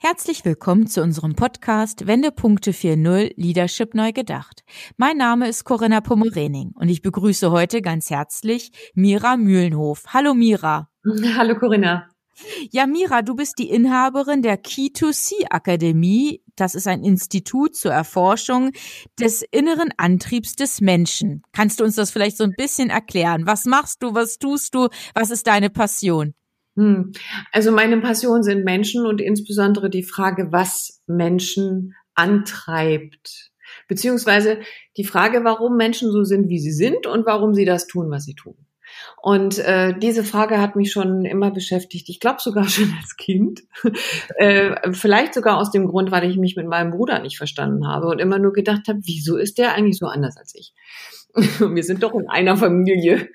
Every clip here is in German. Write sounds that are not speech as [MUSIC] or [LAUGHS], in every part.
Herzlich willkommen zu unserem Podcast Wendepunkte 4.0 Leadership neu gedacht. Mein Name ist Corinna Pommerening und ich begrüße heute ganz herzlich Mira Mühlenhof. Hallo Mira. [LAUGHS] Hallo Corinna. Ja, Mira, du bist die Inhaberin der Key2C Akademie. Das ist ein Institut zur Erforschung des inneren Antriebs des Menschen. Kannst du uns das vielleicht so ein bisschen erklären? Was machst du? Was tust du? Was ist deine Passion? Hm. Also meine Passion sind Menschen und insbesondere die Frage, was Menschen antreibt. Beziehungsweise die Frage, warum Menschen so sind, wie sie sind und warum sie das tun, was sie tun. Und äh, diese Frage hat mich schon immer beschäftigt. Ich glaube sogar [LAUGHS] schon als Kind. [LAUGHS] äh, vielleicht sogar aus dem Grund, weil ich mich mit meinem Bruder nicht verstanden habe und immer nur gedacht habe, wieso ist der eigentlich so anders als ich? [LAUGHS] wir sind doch in einer Familie.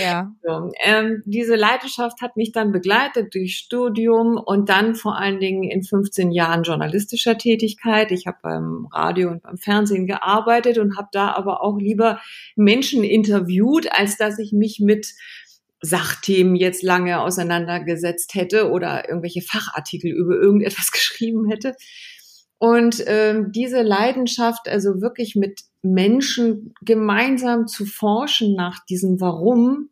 Ja. [LAUGHS] So, ähm, diese Leidenschaft hat mich dann begleitet durch Studium und dann vor allen Dingen in 15 Jahren journalistischer Tätigkeit. Ich habe beim Radio und beim Fernsehen gearbeitet und habe da aber auch lieber Menschen interviewt, als dass ich mich mit Sachthemen jetzt lange auseinandergesetzt hätte oder irgendwelche Fachartikel über irgendetwas [LAUGHS] geschrieben hätte. Und ähm, diese Leidenschaft, also wirklich mit Menschen gemeinsam zu forschen nach diesem Warum,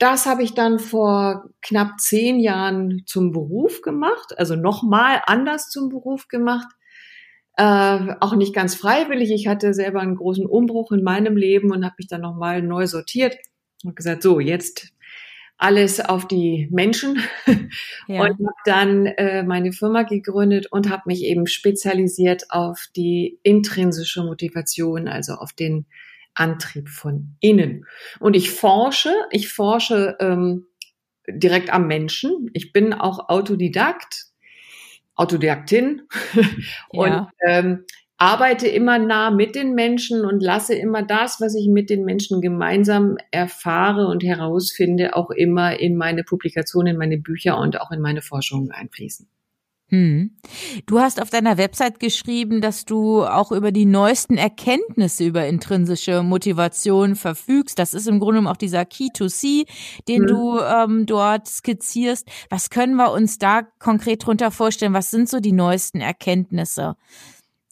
das habe ich dann vor knapp zehn Jahren zum Beruf gemacht, also nochmal anders zum Beruf gemacht. Äh, auch nicht ganz freiwillig. Ich hatte selber einen großen Umbruch in meinem Leben und habe mich dann nochmal neu sortiert und gesagt, so, jetzt alles auf die Menschen ja. und habe dann äh, meine Firma gegründet und habe mich eben spezialisiert auf die intrinsische Motivation, also auf den Antrieb von innen. Und ich forsche, ich forsche ähm, direkt am Menschen. Ich bin auch Autodidakt, Autodidaktin [LAUGHS] ja. und ähm, arbeite immer nah mit den Menschen und lasse immer das, was ich mit den Menschen gemeinsam erfahre und herausfinde, auch immer in meine Publikationen, in meine Bücher und auch in meine Forschungen einfließen. Hm. Du hast auf deiner Website geschrieben, dass du auch über die neuesten Erkenntnisse über intrinsische Motivation verfügst. Das ist im Grunde genommen auch dieser Key to See, den hm. du ähm, dort skizzierst. Was können wir uns da konkret drunter vorstellen? Was sind so die neuesten Erkenntnisse?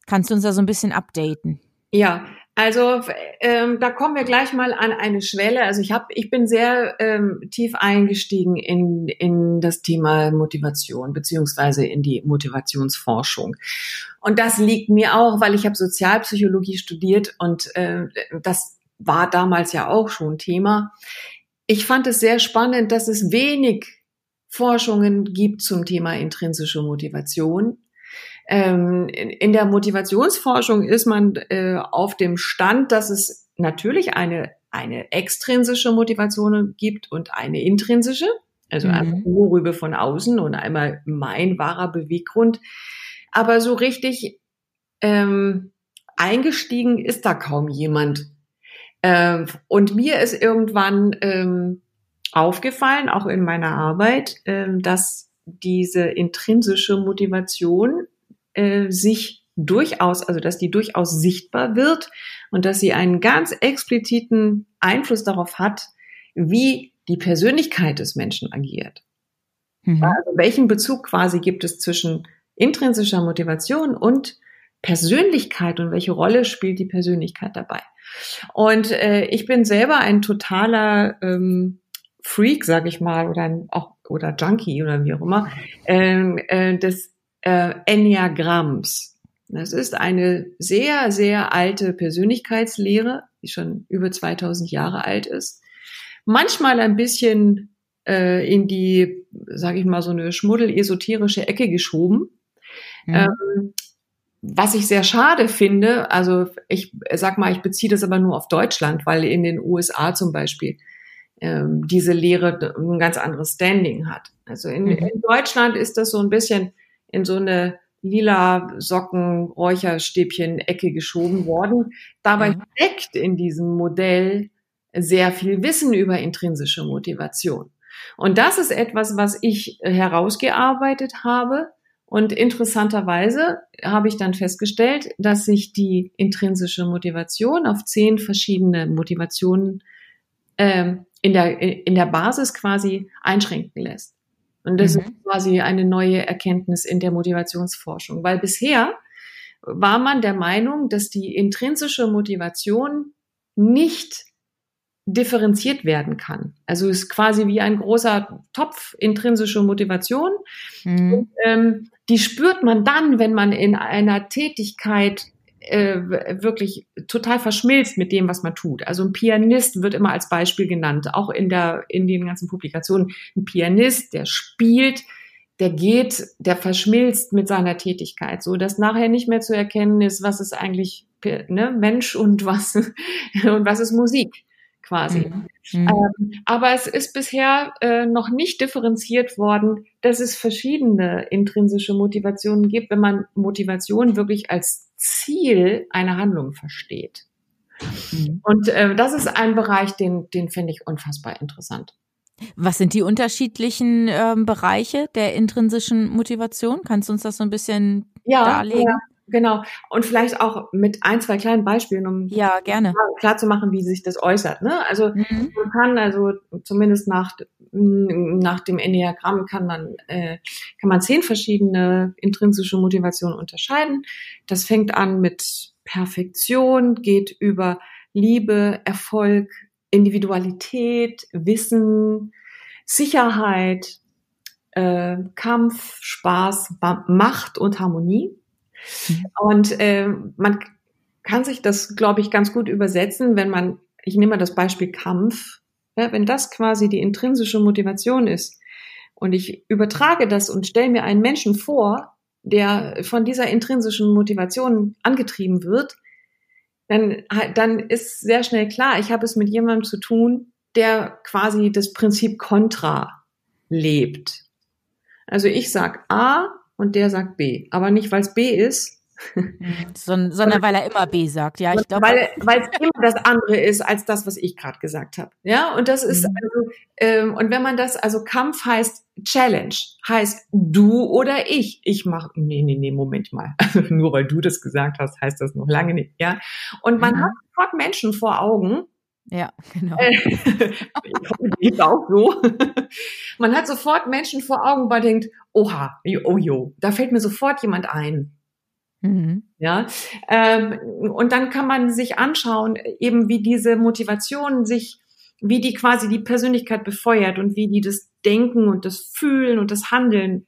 Kannst du uns da so ein bisschen updaten? Ja, also ähm, da kommen wir gleich mal an eine Schwelle. Also ich habe, ich bin sehr ähm, tief eingestiegen in in das Thema Motivation beziehungsweise in die Motivationsforschung. Und das liegt mir auch, weil ich habe Sozialpsychologie studiert und äh, das war damals ja auch schon Thema. Ich fand es sehr spannend, dass es wenig Forschungen gibt zum Thema intrinsische Motivation ähm, in der Motivationsforschung ist man äh, auf dem Stand, dass es natürlich eine, eine extrinsische Motivation gibt und eine intrinsische, also mhm. eine Vorrübe von außen und einmal mein wahrer Beweggrund. Aber so richtig ähm, eingestiegen ist da kaum jemand. Ähm, und mir ist irgendwann ähm, aufgefallen, auch in meiner Arbeit, ähm, dass diese intrinsische Motivation äh, sich durchaus, also dass die durchaus sichtbar wird und dass sie einen ganz expliziten Einfluss darauf hat, wie die Persönlichkeit des Menschen agiert. Mhm. Also welchen Bezug quasi gibt es zwischen intrinsischer Motivation und Persönlichkeit und welche Rolle spielt die Persönlichkeit dabei? Und äh, ich bin selber ein totaler ähm, Freak, sag ich mal, oder ein, auch oder Junkie oder wie auch immer, ähm, äh, des äh, Enneagramms. Das ist eine sehr, sehr alte Persönlichkeitslehre, die schon über 2000 Jahre alt ist. Manchmal ein bisschen äh, in die, sage ich mal, so eine schmuddel-esoterische Ecke geschoben. Mhm. Ähm, was ich sehr schade finde, also ich sag mal, ich beziehe das aber nur auf Deutschland, weil in den USA zum Beispiel ähm, diese Lehre ein ganz anderes Standing hat. Also in, mhm. in Deutschland ist das so ein bisschen in so eine lila Socken, Räucherstäbchen Ecke geschoben worden. Dabei steckt in diesem Modell sehr viel Wissen über intrinsische Motivation. Und das ist etwas, was ich herausgearbeitet habe. Und interessanterweise habe ich dann festgestellt, dass sich die intrinsische Motivation auf zehn verschiedene Motivationen ähm, in, der, in der Basis quasi einschränken lässt. Und das mhm. ist quasi eine neue Erkenntnis in der Motivationsforschung, weil bisher war man der Meinung, dass die intrinsische Motivation nicht differenziert werden kann. Also es ist quasi wie ein großer Topf intrinsische Motivation. Mhm. Und, ähm, die spürt man dann, wenn man in einer Tätigkeit äh, wirklich total verschmilzt mit dem, was man tut. Also ein Pianist wird immer als Beispiel genannt, auch in der in den ganzen Publikationen. Ein Pianist, der spielt, der geht, der verschmilzt mit seiner Tätigkeit, so dass nachher nicht mehr zu erkennen ist, was ist eigentlich ne, Mensch und was [LAUGHS] und was ist Musik quasi. Mhm. Mhm. Ähm, aber es ist bisher äh, noch nicht differenziert worden, dass es verschiedene intrinsische Motivationen gibt, wenn man Motivation wirklich als Ziel einer Handlung versteht. Mhm. Und äh, das ist ein Bereich, den, den finde ich unfassbar interessant. Was sind die unterschiedlichen ähm, Bereiche der intrinsischen Motivation? Kannst du uns das so ein bisschen ja, darlegen? Ja. Genau. Und vielleicht auch mit ein, zwei kleinen Beispielen, um ja, gerne. klar zu machen, wie sich das äußert. Ne? Also mhm. man kann also zumindest nach, nach dem Enneagramm kann man, äh, kann man zehn verschiedene intrinsische Motivationen unterscheiden. Das fängt an mit Perfektion, geht über Liebe, Erfolg, Individualität, Wissen, Sicherheit, äh, Kampf, Spaß, Macht und Harmonie. Mhm. Und äh, man kann sich das, glaube ich, ganz gut übersetzen, wenn man, ich nehme mal das Beispiel Kampf, ja, wenn das quasi die intrinsische Motivation ist und ich übertrage das und stelle mir einen Menschen vor, der von dieser intrinsischen Motivation angetrieben wird, dann, dann ist sehr schnell klar, ich habe es mit jemandem zu tun, der quasi das Prinzip Contra lebt. Also ich sag A und der sagt B, aber nicht, weil es B ist, sondern weil er immer B sagt, ja. Ich glaube, weil weil es immer das andere ist als das, was ich gerade gesagt habe. Ja, und das ist mhm. also ähm, und wenn man das also Kampf heißt Challenge heißt du oder ich. Ich mache nee nee nee Moment mal. [LAUGHS] Also nur weil du das gesagt hast, heißt das noch lange nicht. Ja, und man mhm. hat sofort Menschen vor Augen. Ja, [LAUGHS] genau. Äh, [LAUGHS] ich auch so. man hat sofort Menschen vor Augen, man denkt, oha, oh jo, da fällt mir sofort jemand ein Mhm. Ja, ähm, und dann kann man sich anschauen, eben wie diese Motivation sich, wie die quasi die Persönlichkeit befeuert und wie die das Denken und das Fühlen und das Handeln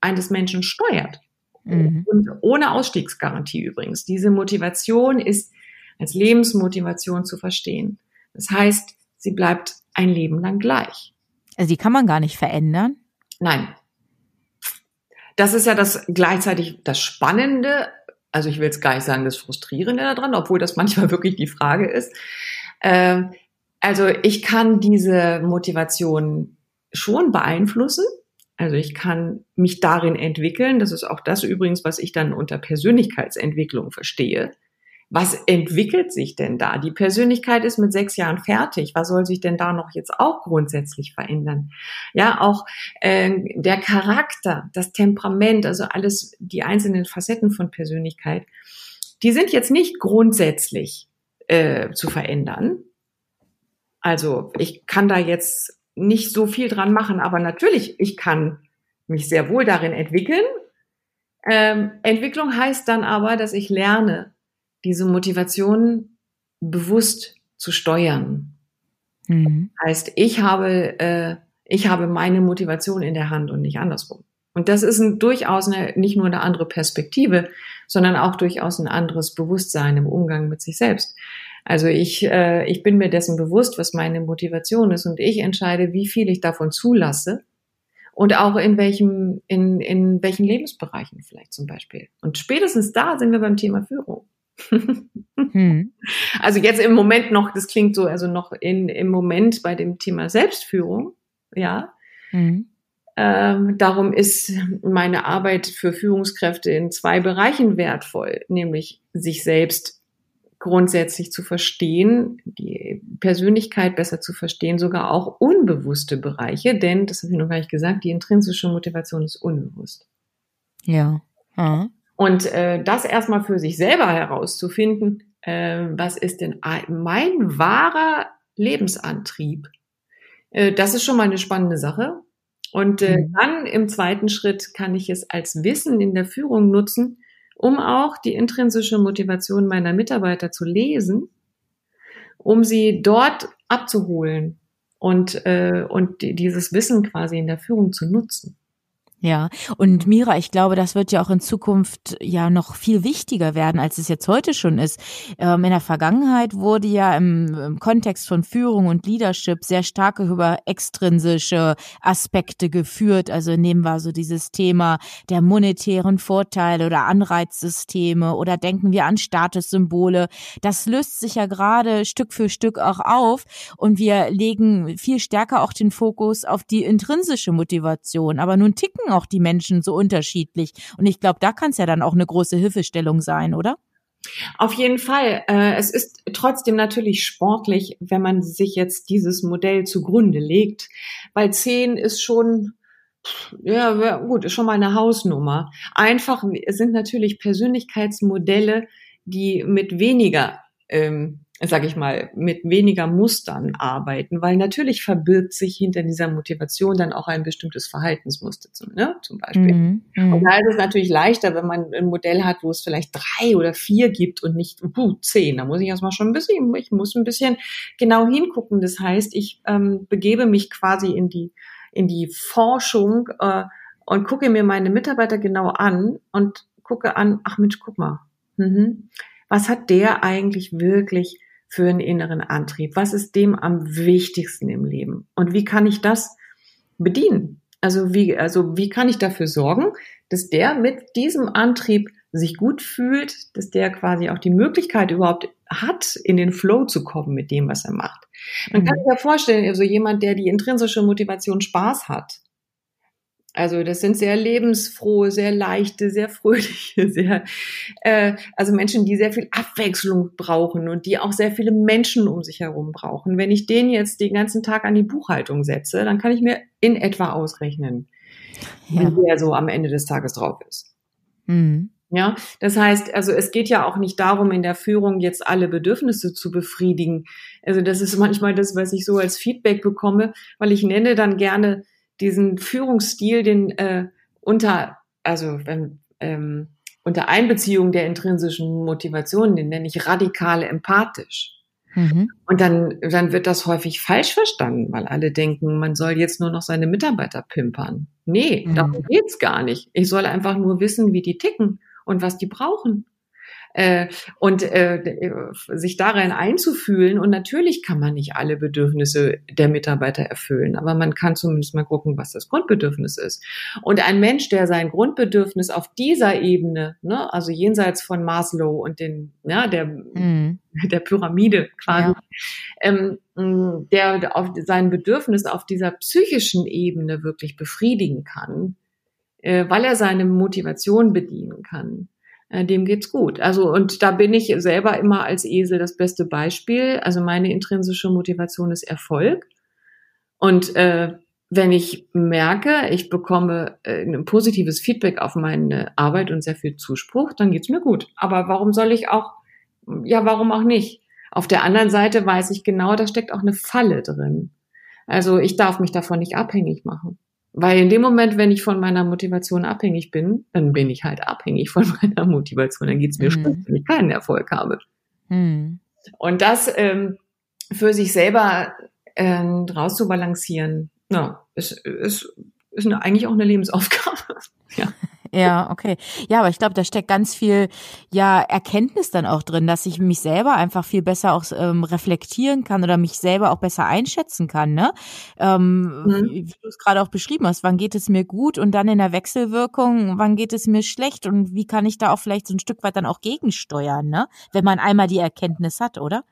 eines Menschen steuert. Mhm. Und ohne Ausstiegsgarantie übrigens. Diese Motivation ist als Lebensmotivation zu verstehen. Das heißt, sie bleibt ein Leben lang gleich. Also die kann man gar nicht verändern? Nein, das ist ja das gleichzeitig das Spannende, also ich will jetzt gar nicht sagen, das Frustrierende daran, obwohl das manchmal [LAUGHS] wirklich die Frage ist. Ähm, also ich kann diese Motivation schon beeinflussen. Also ich kann mich darin entwickeln. Das ist auch das übrigens, was ich dann unter Persönlichkeitsentwicklung verstehe was entwickelt sich denn da? Die Persönlichkeit ist mit sechs Jahren fertig. Was soll sich denn da noch jetzt auch grundsätzlich verändern? Ja, auch äh, der Charakter, das Temperament, also alles die einzelnen Facetten von Persönlichkeit, die sind jetzt nicht grundsätzlich äh, zu verändern. Also ich kann da jetzt nicht so viel dran machen, aber natürlich, ich kann mich sehr wohl darin entwickeln. Ähm, Entwicklung heißt dann aber, dass ich lerne, diese Motivation bewusst zu steuern. Mhm. Heißt, ich habe, äh, ich habe meine Motivation in der Hand und nicht andersrum. Und das ist ein, durchaus eine, nicht nur eine andere Perspektive, sondern auch durchaus ein anderes Bewusstsein im Umgang mit sich selbst. Also ich, äh, ich bin mir dessen bewusst, was meine Motivation ist und ich entscheide, wie viel ich davon zulasse und auch in welchem, in, in welchen Lebensbereichen vielleicht zum Beispiel. Und spätestens da sind wir beim Thema Führung hm. [LAUGHS] Also jetzt im Moment noch, das klingt so, also noch in, im Moment bei dem Thema Selbstführung, ja. Hm. Ähm, darum ist meine Arbeit für Führungskräfte in zwei Bereichen wertvoll, nämlich sich selbst grundsätzlich zu verstehen, die Persönlichkeit besser zu verstehen, sogar auch unbewusste Bereiche, denn, das habe ich noch gar nicht gesagt, die intrinsische Motivation ist unbewusst. Ja. ja. Und äh, das erstmal für sich selber herauszufinden, äh, was ist denn mein wahrer Lebensantrieb? Äh, das ist schon mal eine spannende Sache. Und äh, mhm. dann im zweiten Schritt kann ich es als Wissen in der Führung nutzen, um auch die intrinsische Motivation meiner Mitarbeiter zu lesen, um sie dort abzuholen und, äh, und dieses Wissen quasi in der Führung zu nutzen. Ja, und Mira, ich glaube, das wird ja auch in Zukunft ja noch viel wichtiger werden, als es jetzt heute schon ist. Ähm, in der Vergangenheit wurde ja im, im, Kontext von Führung und Leadership sehr stark über extrinsische Aspekte geführt. Also nehmen wir so dieses Thema der monetären Vorteile oder Anreizsysteme oder denken wir an Statussymbole. Das löst sich ja gerade Stück für Stück auch auf und wir legen viel stärker auch den Fokus auf die intrinsische Motivation. Aber nun ticken auch die Menschen so unterschiedlich. Und ich glaube, da kann es ja dann auch eine große Hilfestellung sein, oder? Auf jeden Fall. Äh, es ist trotzdem natürlich sportlich, wenn man sich jetzt dieses Modell zugrunde legt, weil 10 ist schon, ja, gut, ist schon mal eine Hausnummer. Einfach sind natürlich Persönlichkeitsmodelle, die mit weniger ähm, sage ich mal, mit weniger Mustern arbeiten, weil natürlich verbirgt sich hinter dieser Motivation dann auch ein bestimmtes Verhaltensmuster zum, ne, zum Beispiel. Mhm, mhm. und da ist es natürlich leichter, wenn man ein Modell hat, wo es vielleicht drei oder vier gibt und nicht uh, zehn. Da muss ich erstmal schon ein bisschen, ich muss ein bisschen genau hingucken. Das heißt, ich ähm, begebe mich quasi in die in die Forschung äh, und gucke mir meine Mitarbeiter genau an und gucke an, ach Mensch, guck mal, mhm. was hat der eigentlich wirklich für einen inneren Antrieb? Was ist dem am wichtigsten im Leben? Und wie kann ich das bedienen? Also wie, also wie kann ich dafür sorgen, dass der mit diesem Antrieb sich gut fühlt, dass der quasi auch die Möglichkeit überhaupt hat, in den Flow zu kommen mit dem, was er macht. Man mhm. kann sich ja vorstellen, also jemand, der die intrinsische Motivation Spaß hat, also das sind sehr lebensfrohe, sehr leichte, sehr fröhliche, [LAUGHS] sehr äh, also Menschen, die sehr viel Abwechslung brauchen und die auch sehr viele Menschen um sich herum brauchen. Wenn ich den jetzt den ganzen Tag an die Buchhaltung setze, dann kann ich mir in etwa ausrechnen, ja. wie der so am Ende des Tages drauf ist. Mhm. Ja, das heißt, also es geht ja auch nicht darum, in der Führung jetzt alle Bedürfnisse zu befriedigen. Also das ist manchmal das, was ich so als Feedback bekomme, weil ich nenne dann gerne diesen Führungsstil, den äh, unter, also wenn, ähm, unter Einbeziehung der intrinsischen Motivation, den nenne ich radikal empathisch. Mhm. Und dann, dann wird das häufig falsch verstanden, weil alle denken, man soll jetzt nur noch seine Mitarbeiter pimpern. Nee, mhm. darum geht's gar nicht. Ich soll einfach nur wissen, wie die ticken und was die brauchen äh, und äh, sich darin einzufühlen. Und natürlich kann man nicht alle Bedürfnisse der Mitarbeiter erfüllen, aber man kann zumindest mal gucken, was das Grundbedürfnis ist. Und ein Mensch, der sein Grundbedürfnis auf dieser Ebene, ne, also jenseits von Maslow und den, ja, der, mhm. der Pyramide quasi, ja. ähm, der auf sein Bedürfnis auf dieser psychischen Ebene wirklich befriedigen kann, äh, weil er seine Motivation bedienen kann äh, dem geht's gut. Also und da bin ich selber immer als Esel das beste Beispiel. Also meine intrinsische Motivation ist Erfolg. Und äh, wenn ich merke, ich bekomme äh, ein positives Feedback auf meine Arbeit und sehr viel Zuspruch, dann geht's mir gut. Aber warum soll ich auch, ja, warum auch nicht? Auf der anderen Seite weiß ich genau, da steckt auch eine Falle drin. Also ich darf mich davon nicht abhängig machen. Weil in dem Moment, wenn ich von meiner Motivation abhängig bin, dann bin ich halt abhängig von [LAUGHS] meiner Motivation. Dann geht's mir mhm. schlecht, wenn ich keinen Erfolg habe. Mhm. Und das ähm, für sich selber ähm, rauszubalancieren, ja, ist, ist, ist eine, eigentlich auch eine Lebensaufgabe. [LAUGHS] ja. Ja, okay. Ja, aber ich glaube, da steckt ganz viel ja Erkenntnis dann auch drin, dass ich mich selber einfach viel besser auch ähm, reflektieren kann oder mich selber auch besser einschätzen kann. Ne? Ähm, mhm. Wie, wie du es gerade auch beschrieben hast, wann geht es mir gut und dann in der Wechselwirkung, wann geht es mir schlecht und wie kann ich da auch vielleicht so ein Stück weit dann auch gegensteuern, ne? Wenn man einmal die Erkenntnis hat, oder?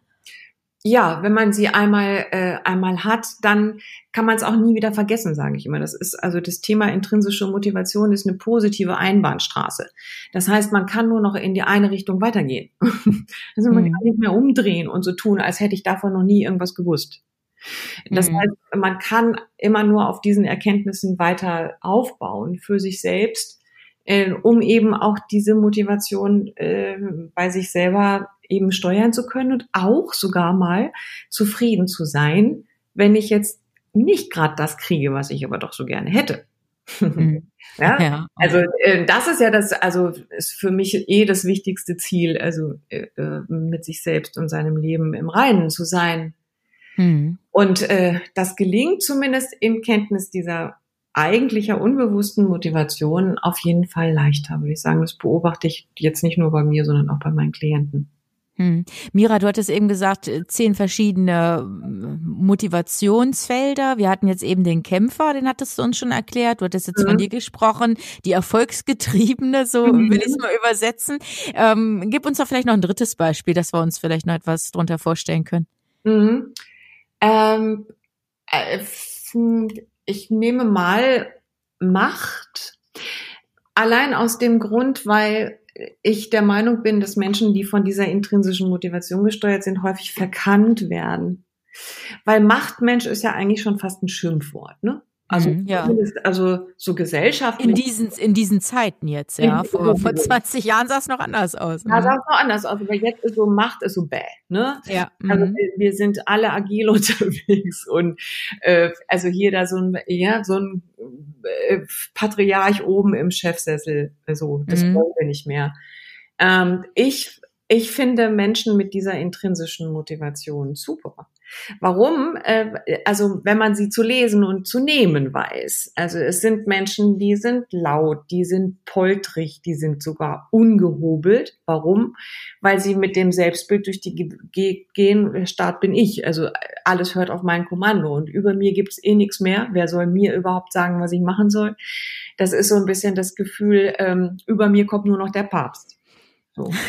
Ja, wenn man sie einmal äh, einmal hat, dann kann man es auch nie wieder vergessen, sage ich immer. Das ist also das Thema intrinsische Motivation ist eine positive Einbahnstraße. Das heißt, man kann nur noch in die eine Richtung weitergehen. [LAUGHS] also man mhm. kann nicht mehr umdrehen und so tun, als hätte ich davon noch nie irgendwas gewusst. Das mhm. heißt, man kann immer nur auf diesen Erkenntnissen weiter aufbauen für sich selbst, äh, um eben auch diese Motivation äh, bei sich selber eben steuern zu können und auch sogar mal zufrieden zu sein, wenn ich jetzt nicht gerade das kriege, was ich aber doch so gerne hätte. Mhm. [LAUGHS] ja? ja? also äh, das ist ja das, also ist für mich eh das wichtigste Ziel, also äh, äh mit sich selbst und seinem Leben im Reinen zu sein. Mhm. Und äh, das gelingt zumindest in Kenntnis dieser eigentlicher unbewussten Motivation auf jeden Fall leichter, würde ich sagen. Das beobachte ich jetzt nicht nur bei mir, sondern auch bei meinen Klienten. Hm. Mira, du hattest eben gesagt, äh, zehn verschiedene äh, Motivationsfelder. Wir hatten jetzt eben den Kämpfer, den hattest du uns schon erklärt. Du hattest jetzt mhm. von dir gesprochen, die Erfolgsgetriebene, so mhm. will ich es mal übersetzen. Ähm, gib uns doch vielleicht noch ein drittes Beispiel, dass wir uns vielleicht noch etwas drunter vorstellen können. Mhm. Ähm, äh, ich nehme mal Macht. Allein aus dem Grund, weil ich der Meinung bin, dass Menschen, die von dieser intrinsischen Motivation gesteuert sind, häufig verkannt werden. Weil Machtmensch ist ja eigentlich schon fast ein Schimpfwort, ne? Also, mhm, ja. also so Gesellschaft. In diesen, in diesen Zeiten jetzt, ja. Vor, vor 20 Jahren sah es noch anders aus. Ne? Ja, sah es noch anders aus, aber jetzt ist so Macht ist so bäh, ne? Ja. Also mhm. wir, wir, sind alle agil [LAUGHS] unterwegs und äh, also hier da so ein, ja, so ein äh, Patriarch oben im Chefsessel, so, das mhm. wollen wir nicht mehr. Ähm, ich, ich finde Menschen mit dieser intrinsischen Motivation super. Warum? Äh, also wenn man sie zu lesen und zu nehmen weiß. Also es sind Menschen, die sind laut, die sind poltrig, die sind sogar ungehobelt. Warum? Weil sie mit dem Selbstbild durch die Ge gehen, Staat bin ich. Also alles hört auf mein Kommando und über mir gibt es eh nichts mehr. Wer soll mir überhaupt sagen, was ich machen soll? Das ist so ein bisschen das Gefühl, ähm, über mir kommt nur noch der Papst. So. [LAUGHS]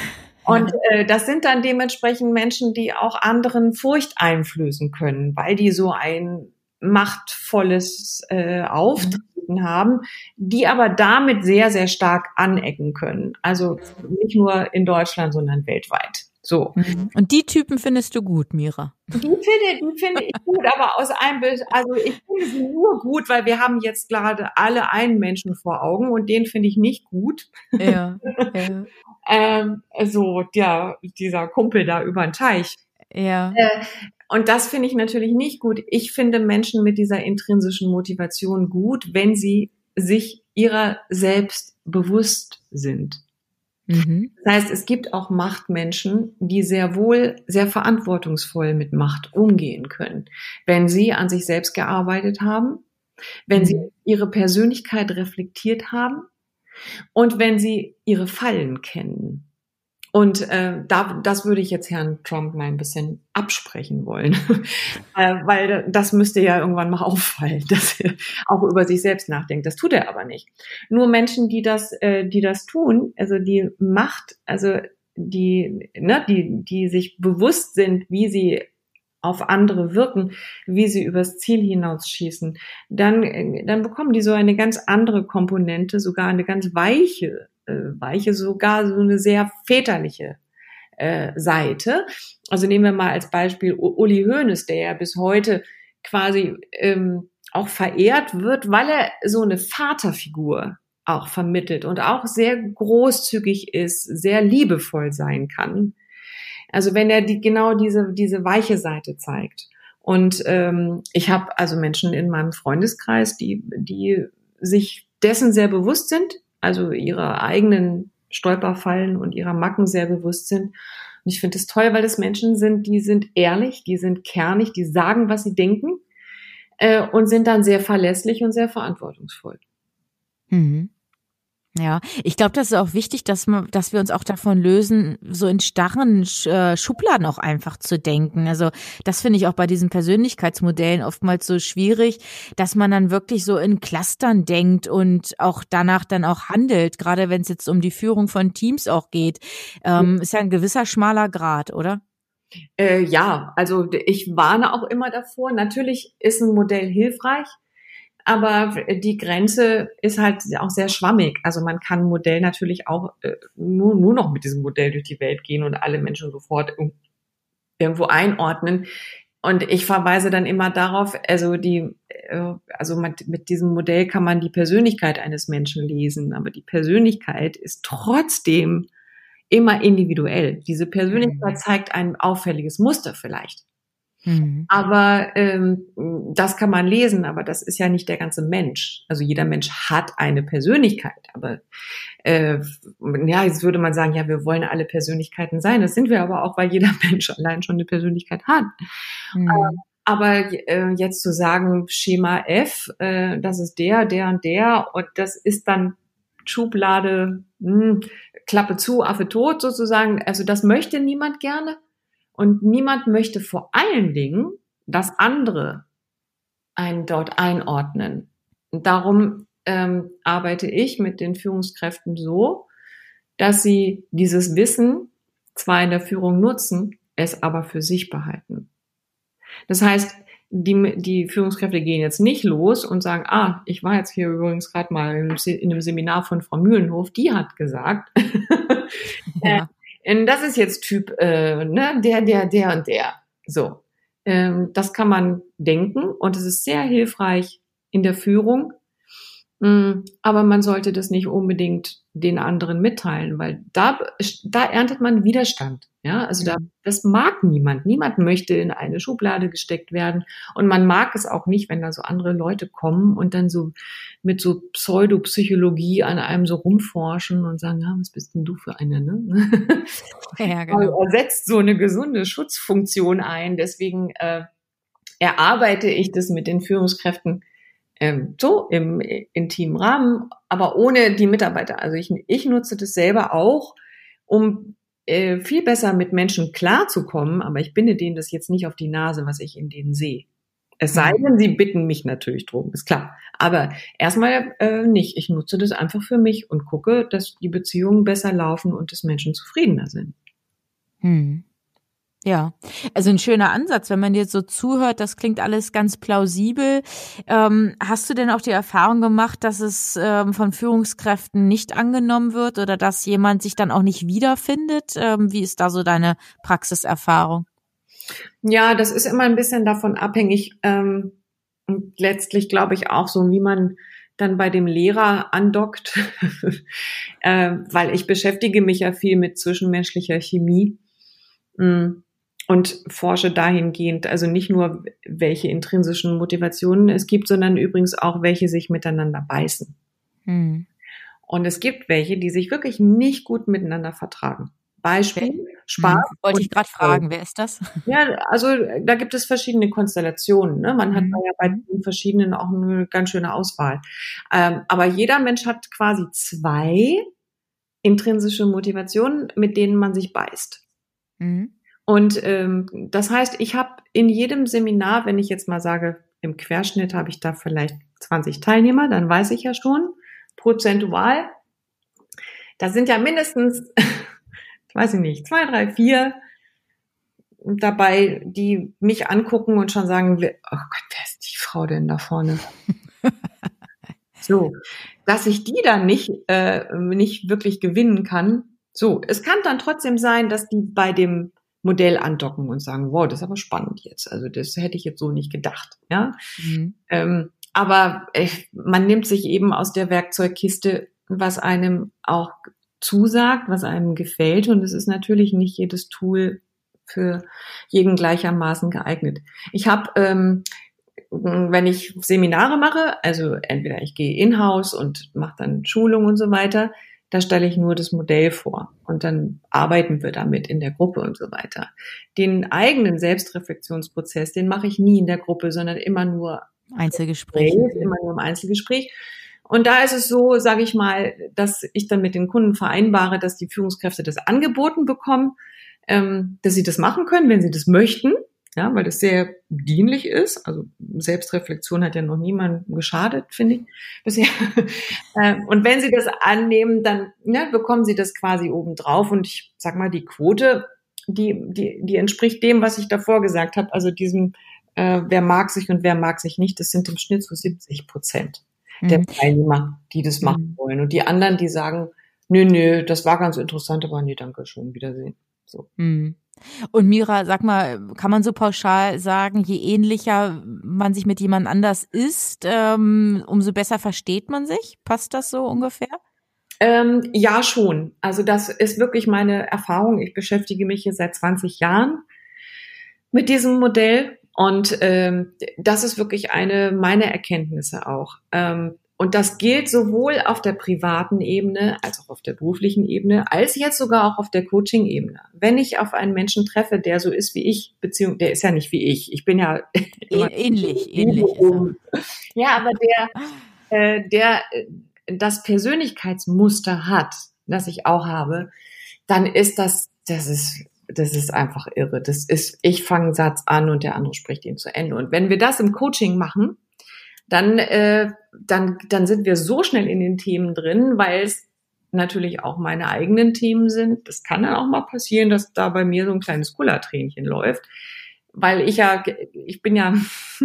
Und äh, das sind dann dementsprechend Menschen, die auch anderen Furcht einflößen können, weil die so ein machtvolles äh, Auftreten mhm. haben, die aber damit sehr, sehr stark anecken können. Also nicht nur in Deutschland, sondern weltweit. So. Mhm. Und die Typen findest du gut, Mira? Die finde, die finde ich gut, aber aus einem Bild, also ich finde sie nur gut, weil wir haben jetzt gerade alle einen Menschen vor Augen und den finde ich nicht gut. Ja. ja. [LAUGHS] ähm, so, ja, dieser Kumpel da über den Teich. Ja. Äh, und das finde ich natürlich nicht gut. Ich finde Menschen mit dieser intrinsischen Motivation gut, wenn sie sich ihrer selbst bewusst sind. Mhm. Das heißt, es gibt auch Machtmenschen, die sehr wohl sehr verantwortungsvoll mit Macht umgehen können, wenn sie an sich selbst gearbeitet haben, wenn mhm. sie ihre Persönlichkeit reflektiert haben und wenn sie ihre Fallen kennen. Und äh, da, das würde ich jetzt Herrn Trump mal ein bisschen absprechen wollen, [LAUGHS] äh, weil das müsste ja irgendwann mal [LAUGHS] auffallen, dass er auch über sich selbst nachdenkt. Das tut er aber nicht. Nur Menschen, die das, äh, die das tun, also die Macht, also die, ne, die, die sich bewusst sind, wie sie auf andere wirken, wie sie übers Ziel hinausschießen, dann, dann bekommen die so eine ganz andere Komponente, sogar eine ganz weiche äh, weiche, sogar so eine sehr väterliche äh, Seite. Also nehmen wir mal als Beispiel Uli Hoeneß, der ja bis heute quasi ähm, auch verehrt wird, weil er so eine Vaterfigur auch vermittelt und auch sehr großzügig ist, sehr liebevoll sein kann. Also wenn er die, genau diese, diese weiche Seite zeigt. Und ähm, ich habe also Menschen in meinem Freundeskreis, die, die sich dessen sehr bewusst sind, also ihrer eigenen Stolperfallen und ihrer Macken sehr bewusst sind. Und ich finde es toll, weil das Menschen sind, die sind ehrlich, die sind kernig, die sagen, was sie denken äh, und sind dann sehr verlässlich und sehr verantwortungsvoll. Mhm. Ja, ich glaube, das ist auch wichtig, dass, man, dass wir uns auch davon lösen, so in starren äh, Schubladen auch einfach zu denken. Also das finde ich auch bei diesen Persönlichkeitsmodellen oftmals so schwierig, dass man dann wirklich so in Clustern denkt und auch danach dann auch handelt, gerade wenn es jetzt um die Führung von Teams auch geht. Ähm, ist ja ein gewisser schmaler Grad, oder? Äh, ja, also ich warne auch immer davor. Natürlich ist ein Modell hilfreich, aber die Grenze ist halt auch sehr schwammig. Also man kann ein Modell natürlich auch äh, nur, nur noch mit diesem Modell durch die Welt gehen und alle Menschen sofort irgendwo einordnen. Und ich verweise dann immer darauf, also die, äh, also mit, mit diesem Modell kann man die Persönlichkeit eines Menschen lesen, aber die Persönlichkeit ist trotzdem immer individuell. Diese Persönlichkeit mhm. zeigt ein auffälliges Muster vielleicht. Mhm. Aber ähm, das kann man lesen, aber das ist ja nicht der ganze Mensch. Also jeder Mensch hat eine Persönlichkeit. Aber äh, ja, jetzt würde man sagen, ja, wir wollen alle Persönlichkeiten sein. Das sind wir aber auch, weil jeder [LAUGHS] Mensch allein schon eine Persönlichkeit hat. Mhm. Äh, aber äh, jetzt zu sagen, Schema F, äh, das ist der, der und der, und das ist dann Schublade, mh, hm, Klappe zu, Affe tot sozusagen. Also das möchte niemand gerne. Und niemand möchte vor allen Dingen, dass andere einen dort einordnen. Und darum ähm, arbeite ich mit den Führungskräften so, dass sie dieses Wissen zwar in der Führung nutzen, es aber für sich behalten. Das heißt, die, die Führungskräfte gehen jetzt nicht los und sagen, ah, ich war jetzt hier übrigens gerade mal in einem Seminar von Frau Mühlenhof, die hat gesagt, [LAUGHS] ja. Äh, das ist jetzt Typ, äh, ne, der, der, der und der. So. Ähm, das kann man denken und es ist sehr hilfreich in der Führung. Mm, aber man sollte das nicht unbedingt den anderen mitteilen, weil da, da erntet man Widerstand. Ja, also da, das mag niemand. Niemand möchte in eine Schublade gesteckt werden. Und man mag es auch nicht, wenn da so andere Leute kommen und dann so mit so Pseudopsychologie an einem so rumforschen und sagen, ja, was bist denn du für eine, ne? [LAUGHS] Ja, genau. [LAUGHS] Also setzt so eine gesunde Schutzfunktion ein. Deswegen äh, erarbeite ich das mit den Führungskräften ähm, so im intimen Rahmen, aber ohne die Mitarbeiter. Also ich, ich nutze das selber auch, um äh, viel besser mit Menschen klarzukommen, aber ich binde denen das jetzt nicht auf die Nase, was ich in denen sehe. Es sei mhm. denn, sie bitten mich natürlich drum, ist klar. Aber erstmal äh, nicht. Ich nutze das einfach für mich und gucke, dass die Beziehungen besser laufen und dass Menschen zufriedener sind. Hm. Ja, also ein schöner Ansatz, wenn man dir so zuhört, das klingt alles ganz plausibel. Ähm, hast du denn auch die Erfahrung gemacht, dass es ähm, von Führungskräften nicht angenommen wird oder dass jemand sich dann auch nicht wiederfindet? Ähm, wie ist da so deine Praxiserfahrung? Ja, das ist immer ein bisschen davon abhängig. Ähm, und letztlich glaube ich auch so, wie man dann bei dem Lehrer andockt, [LAUGHS] äh, weil ich beschäftige mich ja viel mit zwischenmenschlicher Chemie. Mm und forsche dahingehend, also nicht nur, welche intrinsischen Motivationen es gibt, sondern übrigens auch, welche sich miteinander beißen. Hm. Und es gibt welche, die sich wirklich nicht gut miteinander vertragen. Beispiel Spaß. Hm, wollte ich gerade fragen, wer ist das? [LAUGHS] Ja, also da gibt es verschiedene Konstellationen. Ne? Man hat hm. ja bei den verschiedenen auch eine ganz schöne Auswahl. Ähm, aber jeder Mensch hat quasi zwei intrinsische Motivationen, mit denen man sich beißt. Mhm. Und ähm, das heißt, ich habe in jedem Seminar, wenn ich jetzt mal sage, im Querschnitt habe ich da vielleicht 20 Teilnehmer, dann weiß ich ja schon, prozentual, da sind ja mindestens, [LAUGHS] weiß ich nicht, zwei, drei, vier dabei, die mich angucken und schon sagen, oh Gott, wer ist die Frau denn da vorne? [LAUGHS] so, dass ich die dann nicht, äh, nicht wirklich gewinnen kann. So, es kann dann trotzdem sein, dass die bei dem Modell andocken und sagen, wow, das ist aber spannend jetzt. Also das hätte ich jetzt so nicht gedacht. Ja. Mhm. Ähm, aber äh, man nimmt sich eben aus der Werkzeugkiste, was einem auch zusagt, was einem gefällt. Und es ist natürlich nicht jedes Tool für jeden gleichermaßen geeignet. Ich habe, ähm, wenn ich Seminare mache, also entweder ich gehe in-house und mache dann Schulung und so weiter, da stelle ich nur das Modell vor und dann arbeiten wir damit in der Gruppe und so weiter. Den eigenen Selbstreflexionsprozess, den mache ich nie in der Gruppe, sondern immer nur Einzelgespräch, immer nur im Einzelgespräch. Und da ist es so, sage ich mal, dass ich dann mit den Kunden vereinbare, dass die Führungskräfte das angeboten bekommen, ähm, dass sie das machen können, wenn sie das möchten ja, weil das sehr dienlich ist. Also Selbstreflexion hat ja noch niemandem geschadet, finde ich bisher. [LAUGHS] Äh, und wenn Sie das annehmen, dann ne, bekommen Sie das quasi obendrauf. Und ich sag mal, die Quote die, die, die entspricht dem, was ich davor gesagt habe, also diesem, äh, wer mag sich und wer mag sich nicht, das sind im Schnitt so 70 Prozent der mhm. Teilnehmer, die das machen mhm. wollen. Und die anderen, die sagen, nö, nö, das war ganz interessant, aber nee, danke schön, Wiedersehen. So. Mhm. Und Mira, sag mal, kann man so pauschal sagen, je ähnlicher man sich mit jemand anders ist, ähm, umso besser versteht man sich? Passt das so ungefähr? Ähm, ja, schon. Also das ist wirklich meine Erfahrung. Ich beschäftige mich hier seit 20 Jahren mit diesem Modell und ähm, das ist wirklich eine meiner Erkenntnisse auch. Ähm, und das gilt sowohl auf der privaten Ebene als auch auf der beruflichen Ebene, als jetzt sogar auch auf der Coaching-Ebene. Wenn ich auf einen Menschen treffe, der so ist wie ich, beziehungsweise der ist ja nicht wie ich, ich bin ja [LAUGHS] ähnlich, ähnlich. Ja, aber der, äh, der äh, das Persönlichkeitsmuster hat, das ich auch habe, dann ist das, das ist das ist einfach irre. Das ist, ich fange einen Satz an und der andere spricht ihn zu Ende. Und wenn wir das im Coaching machen, dann, äh, dann, dann sind wir so schnell in den Themen drin, weil es natürlich auch meine eigenen Themen sind. Das kann dann auch mal passieren, dass da bei mir so ein kleines Kullertränchen läuft, weil ich ja, ich bin ja,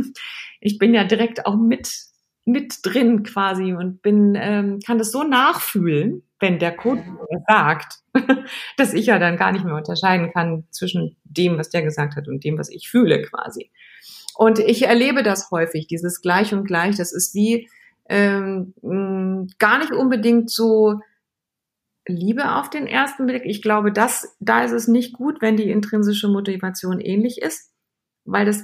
[LAUGHS] ich bin ja direkt auch mit mit drin quasi und bin ähm, kann das so nachfühlen, wenn der Code sagt, [LAUGHS] dass ich ja dann gar nicht mehr unterscheiden kann zwischen dem, was der gesagt hat und dem, was ich fühle quasi. Und ich erlebe das häufig, dieses Gleich und Gleich. Das ist wie ähm, gar nicht unbedingt so Liebe auf den ersten Blick. Ich glaube, das, da ist es nicht gut, wenn die intrinsische Motivation ähnlich ist, weil das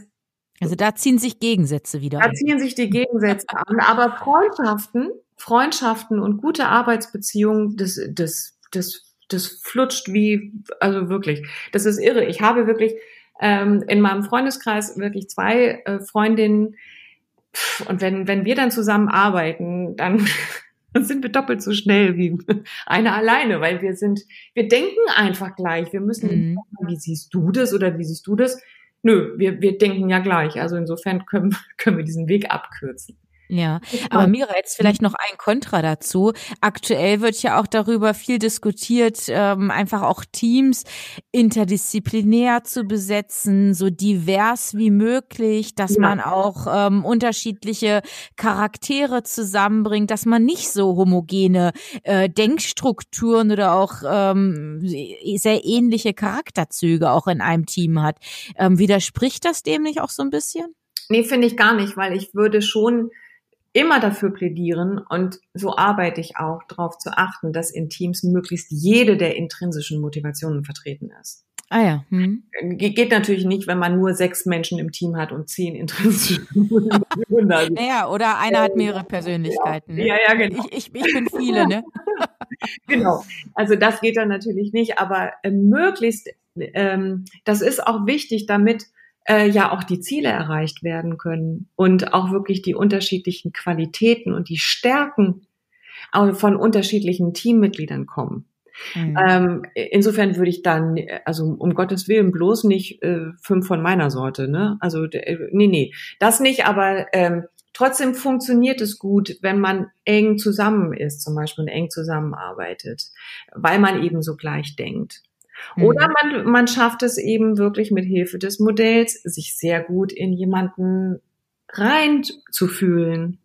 also da ziehen sich Gegensätze wieder da an. Da ziehen sich die Gegensätze [LAUGHS] an. Aber Freundschaften, Freundschaften und gute Arbeitsbeziehungen, das, das, das, das flutscht wie, also wirklich. Das ist irre. Ich habe wirklich ähm, in meinem Freundeskreis wirklich zwei äh, Freundinnen. Und wenn, wenn wir dann zusammen arbeiten, dann [LAUGHS] sind wir doppelt so schnell wie [LAUGHS] eine alleine, weil wir sind, wir denken einfach gleich. Wir müssen, mhm. wie siehst du das oder wie siehst du das? Nö, wir, wir denken ja gleich. Also insofern können, [LAUGHS] können wir diesen Weg abkürzen. Ja, aber Mira, jetzt vielleicht noch ein Kontra dazu. Aktuell wird ja auch darüber viel diskutiert, ähm, einfach auch Teams interdisziplinär zu besetzen, so divers wie möglich, dass ja. man auch ähm, unterschiedliche Charaktere zusammenbringt, dass man nicht so homogene äh, Denkstrukturen oder auch ähm, sehr ähnliche Charakterzüge auch in einem Team hat. Ähm, widerspricht das dem nicht auch so ein bisschen? Nee, finde ich gar nicht, weil ich würde schon immer dafür plädieren und so arbeite ich auch darauf zu achten, dass in Teams möglichst jede der intrinsischen Motivationen vertreten ist. Ah ja. Hm. Geht natürlich nicht, wenn man nur sechs Menschen im Team hat und zehn intrinsische [LAUGHS] Motivationen. naja, oder einer hat mehrere Persönlichkeiten. Ne? Ja, ja, genau. Ich, ich, ich bin viele, ne? [LAUGHS] genau. Also das geht dann natürlich nicht, aber äh, möglichst, ähm, das ist auch wichtig, damit äh, ja auch die Ziele erreicht werden können und auch wirklich die unterschiedlichen Qualitäten und die Stärken von unterschiedlichen Teammitgliedern kommen. Mhm. Ähm, insofern würde ich dann, also um Gottes Willen bloß nicht äh, fünf von meiner Sorte, ne? Also äh, nee, nee, das nicht, aber ähm, trotzdem funktioniert es gut, wenn man eng zusammen ist, zum Beispiel und eng zusammenarbeitet, weil man eben so gleich denkt. Oder mhm. man, man schafft es eben wirklich mit Hilfe des Modells, sich sehr gut in jemanden reinzufühlen.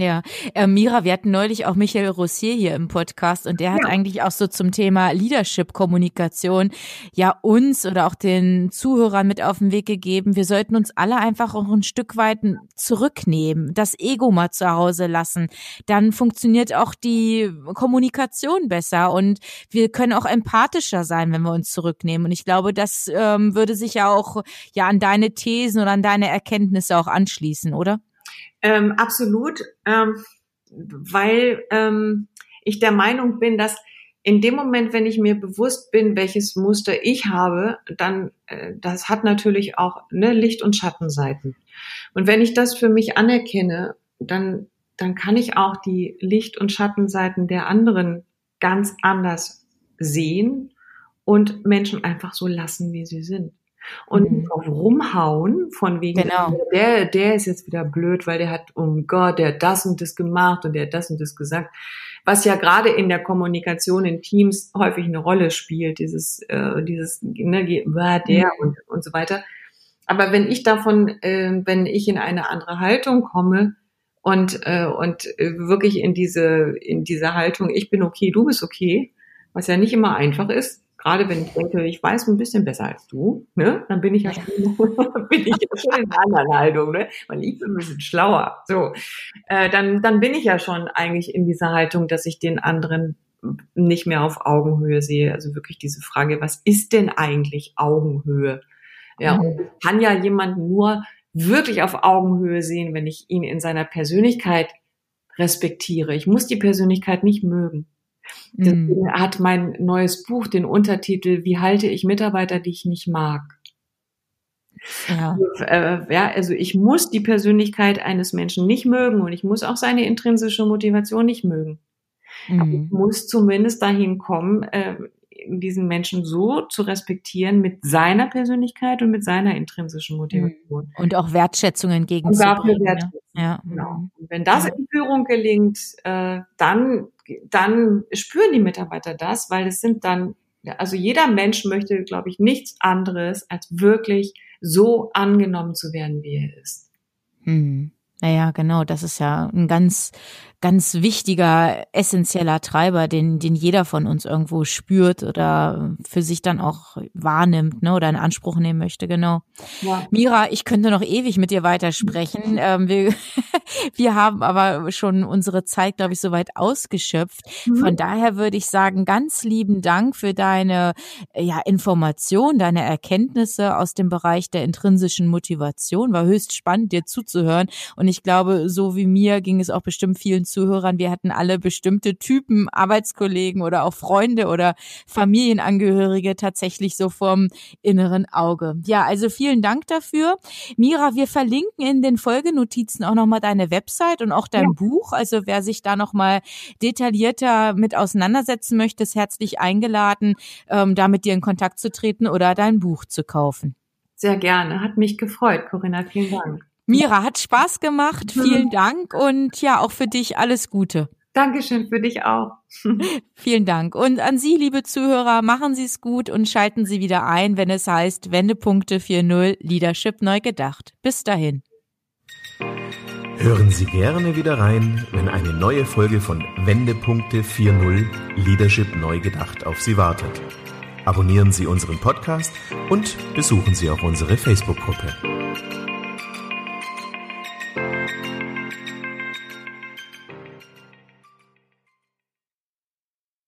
Ja, äh, Mira, wir hatten neulich auch Michael Rossier hier im Podcast und der hat ja. eigentlich auch so zum Thema Leadership-Kommunikation ja uns oder auch den Zuhörern mit auf den Weg gegeben. Wir sollten uns alle einfach auch ein Stück weit zurücknehmen, das Ego mal zu Hause lassen. Dann funktioniert auch die Kommunikation besser und wir können auch empathischer sein, wenn wir uns zurücknehmen. Und ich glaube, das ähm, würde sich ja auch ja an deine Thesen oder an deine Erkenntnisse auch anschließen, oder? Ähm, absolut, ähm, weil ähm, ich der Meinung bin, dass in dem Moment, wenn ich mir bewusst bin, welches Muster ich habe, dann äh, das hat natürlich auch ne, Licht- und Schattenseiten. Und wenn ich das für mich anerkenne, dann dann kann ich auch die Licht- und Schattenseiten der anderen ganz anders sehen und Menschen einfach so lassen, wie sie sind und mhm. drauf rumhauen, von wegen, genau. der, der ist jetzt wieder blöd, weil der hat, um oh Gott, der hat das und das gemacht und der hat das und das gesagt. was ja gerade in der Kommunikation in Teams häufig eine Rolle spielt, dieses, äh, dieses, ne, war der mhm. und, und so weiter. Aber wenn ich davon, äh, wenn ich in eine andere Haltung komme und, äh, und äh, wirklich in diese, in diese Haltung, ich bin okay, du bist okay, was ja nicht immer einfach ist, gerade wenn ich denke, ich weiß ein bisschen besser als du, ne, dann bin ich ja schon, [LAUGHS] bin ich ja schon in einer anderen Haltung, ne, weil ich bin ein bisschen schlauer. So, äh, dann, dann bin ich ja schon eigentlich in dieser Haltung, dass ich den anderen nicht mehr auf Augenhöhe sehe. Also wirklich diese Frage, was ist denn eigentlich Augenhöhe? Ja, mhm. und kann ja jemanden nur wirklich auf Augenhöhe sehen, wenn ich ihn in seiner Persönlichkeit respektiere. Ich muss die Persönlichkeit nicht mögen. Deswegen mhm. hat mein neues Buch den Untertitel Wie halte ich Mitarbeiter, die ich nicht mag? Ja. Äh, ja, also ich muss die Persönlichkeit eines Menschen nicht mögen und ich muss auch seine intrinsische Motivation nicht mögen. Mhm. Aber ich muss zumindest dahin kommen, äh, diesen Menschen so zu respektieren mit seiner Persönlichkeit und mit seiner intrinsischen Motivation. Und auch Wertschätzung entgegenzubringen. Wertschätzung. Ja. Genau. Und wenn das in Führung gelingt, äh, dann, dann spüren die Mitarbeiter das, weil es sind dann, also jeder Mensch möchte, glaube ich, nichts anderes, als wirklich so angenommen zu werden, wie er ist. Hm. Naja, genau, das ist ja ein ganz ganz wichtiger, essentieller Treiber, den, den jeder von uns irgendwo spürt oder für sich dann auch wahrnimmt, ne, oder in Anspruch nehmen möchte, genau. Ja. Mira, ich könnte noch ewig mit dir weitersprechen. [LAUGHS] ähm, wir, [LAUGHS] wir haben aber schon unsere Zeit, glaube ich, soweit ausgeschöpft. Mhm. Von daher würde ich sagen, ganz lieben Dank für deine ja, Information, deine Erkenntnisse aus dem Bereich der intrinsischen Motivation. War höchst spannend, dir zuzuhören. Und ich glaube, so wie mir ging es auch bestimmt vielen Zuhörern, wir hatten alle bestimmte Typen, Arbeitskollegen oder auch Freunde oder Familienangehörige tatsächlich so vorm inneren Auge. Ja, also vielen Dank dafür. Mira, wir verlinken in den Folgenotizen auch nochmal deine Website und auch dein ja. Buch. Also wer sich da nochmal detaillierter mit auseinandersetzen möchte, ist herzlich eingeladen, ähm, da mit dir in Kontakt zu treten oder dein Buch zu kaufen. Sehr gerne. Hat mich gefreut, Corinna. Vielen Dank. Mira, hat Spaß gemacht. Vielen Dank und ja, auch für dich alles Gute. Dankeschön für dich auch. [LAUGHS] Vielen Dank. Und an Sie, liebe Zuhörer, machen Sie es gut und schalten Sie wieder ein, wenn es heißt Wendepunkte 4.0 Leadership neu gedacht. Bis dahin. Hören Sie gerne wieder rein, wenn eine neue Folge von Wendepunkte 4.0 Leadership neu gedacht auf Sie wartet. Abonnieren Sie unseren Podcast und besuchen Sie auch unsere Facebook-Gruppe.